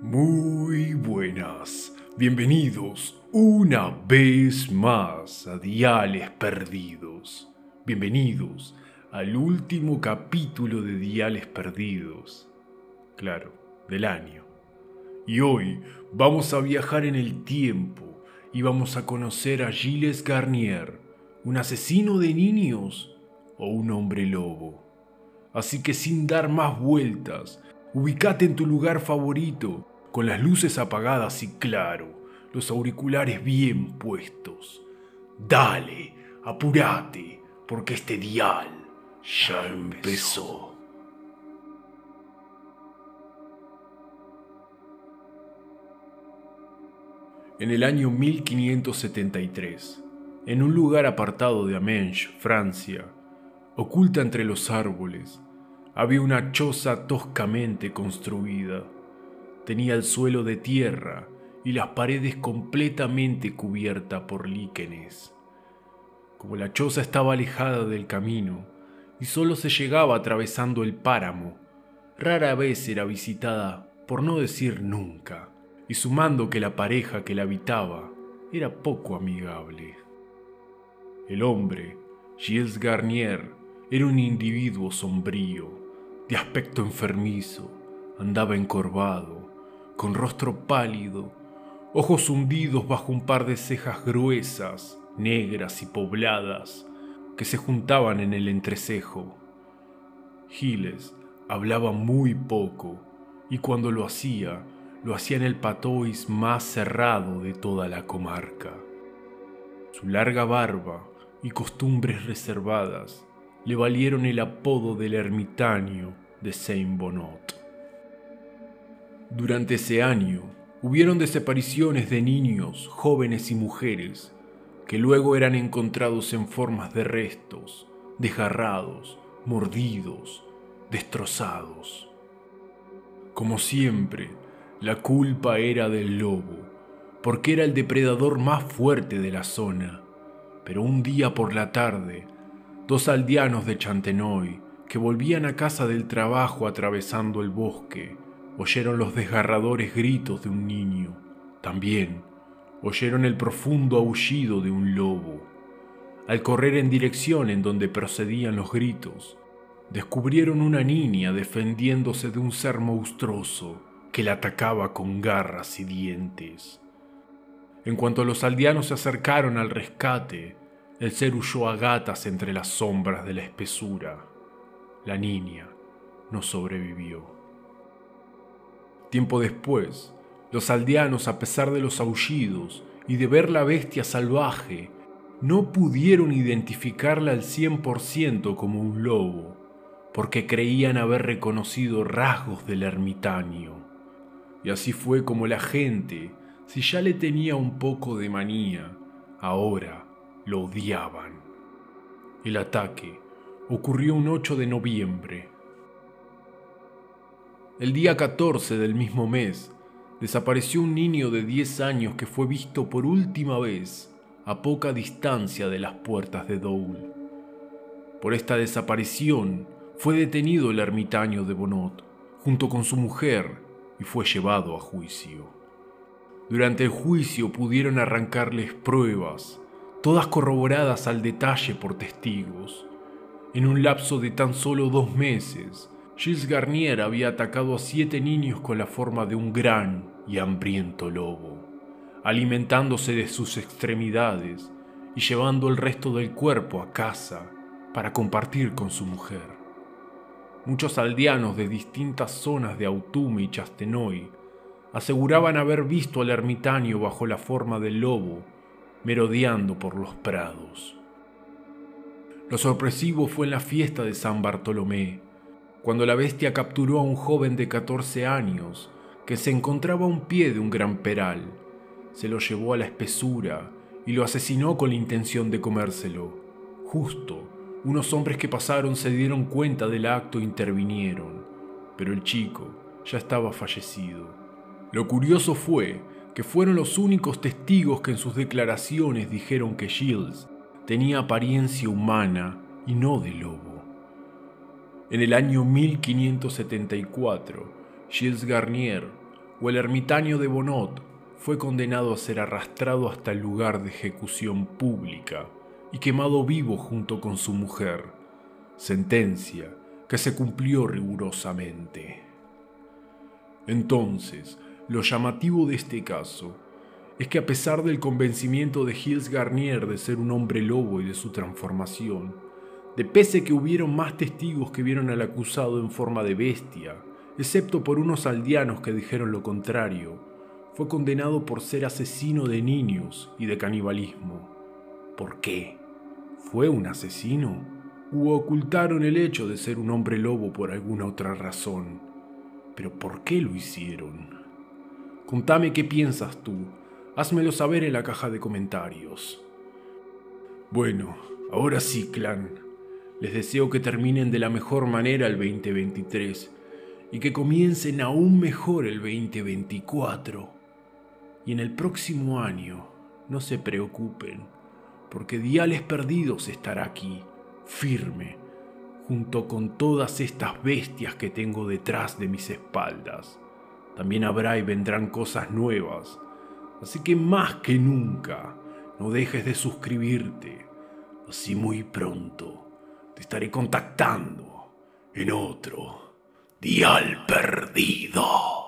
Muy buenas, bienvenidos una vez más a Diales Perdidos. Bienvenidos al último capítulo de Diales Perdidos. Claro, del año. Y hoy vamos a viajar en el tiempo y vamos a conocer a Gilles Garnier, un asesino de niños o un hombre lobo. Así que sin dar más vueltas, ubicate en tu lugar favorito, con las luces apagadas y claro, los auriculares bien puestos. Dale, apúrate, porque este dial ya empezó. En el año 1573, en un lugar apartado de Amenche, Francia, oculta entre los árboles, había una choza toscamente construida. Tenía el suelo de tierra y las paredes completamente cubiertas por líquenes. Como la choza estaba alejada del camino y solo se llegaba atravesando el páramo, rara vez era visitada, por no decir nunca, y sumando que la pareja que la habitaba era poco amigable. El hombre, Gilles Garnier, era un individuo sombrío, de aspecto enfermizo, andaba encorvado, con rostro pálido, ojos hundidos bajo un par de cejas gruesas, negras y pobladas, que se juntaban en el entrecejo. Giles hablaba muy poco, y cuando lo hacía, lo hacía en el patois más cerrado de toda la comarca. Su larga barba y costumbres reservadas le valieron el apodo del ermitaño de Saint-Bonot. Durante ese año hubieron desapariciones de niños, jóvenes y mujeres que luego eran encontrados en formas de restos, desgarrados, mordidos, destrozados. Como siempre, la culpa era del lobo, porque era el depredador más fuerte de la zona. Pero un día por la tarde, dos aldeanos de Chantenoy, que volvían a casa del trabajo atravesando el bosque, oyeron los desgarradores gritos de un niño. También oyeron el profundo aullido de un lobo. Al correr en dirección en donde procedían los gritos, descubrieron una niña defendiéndose de un ser monstruoso que la atacaba con garras y dientes. En cuanto los aldeanos se acercaron al rescate, el ser huyó a gatas entre las sombras de la espesura. La niña no sobrevivió. Tiempo después, los aldeanos, a pesar de los aullidos y de ver la bestia salvaje, no pudieron identificarla al 100% como un lobo, porque creían haber reconocido rasgos del ermitaño. Y así fue como la gente, si ya le tenía un poco de manía, ahora lo odiaban. El ataque ocurrió un 8 de noviembre. El día 14 del mismo mes, desapareció un niño de 10 años que fue visto por última vez a poca distancia de las puertas de Doul. Por esta desaparición fue detenido el ermitaño de Bonot junto con su mujer y fue llevado a juicio. Durante el juicio pudieron arrancarles pruebas todas corroboradas al detalle por testigos. En un lapso de tan solo dos meses, Gilles Garnier había atacado a siete niños con la forma de un gran y hambriento lobo, alimentándose de sus extremidades y llevando el resto del cuerpo a casa para compartir con su mujer. Muchos aldeanos de distintas zonas de Autume y Chastenoy aseguraban haber visto al ermitaño bajo la forma del lobo merodeando por los prados. Lo sorpresivo fue en la fiesta de San Bartolomé, cuando la bestia capturó a un joven de 14 años que se encontraba a un pie de un gran peral. Se lo llevó a la espesura y lo asesinó con la intención de comérselo. Justo, unos hombres que pasaron se dieron cuenta del acto e intervinieron, pero el chico ya estaba fallecido. Lo curioso fue que fueron los únicos testigos que en sus declaraciones dijeron que Shields tenía apariencia humana y no de lobo. En el año 1574, Gilles Garnier o el ermitaño de Bonot fue condenado a ser arrastrado hasta el lugar de ejecución pública y quemado vivo junto con su mujer, sentencia que se cumplió rigurosamente. Entonces, lo llamativo de este caso es que a pesar del convencimiento de Gilles Garnier de ser un hombre lobo y de su transformación, de pese que hubieron más testigos que vieron al acusado en forma de bestia, excepto por unos aldeanos que dijeron lo contrario, fue condenado por ser asesino de niños y de canibalismo. ¿Por qué? ¿Fue un asesino? ¿U ocultaron el hecho de ser un hombre lobo por alguna otra razón? ¿Pero por qué lo hicieron? Contame qué piensas tú. Házmelo saber en la caja de comentarios. Bueno, ahora sí, clan. Les deseo que terminen de la mejor manera el 2023 y que comiencen aún mejor el 2024. Y en el próximo año, no se preocupen, porque Diales Perdidos estará aquí, firme, junto con todas estas bestias que tengo detrás de mis espaldas. También habrá y vendrán cosas nuevas, así que más que nunca, no dejes de suscribirte, así muy pronto te estaré contactando en otro Dial Perdido.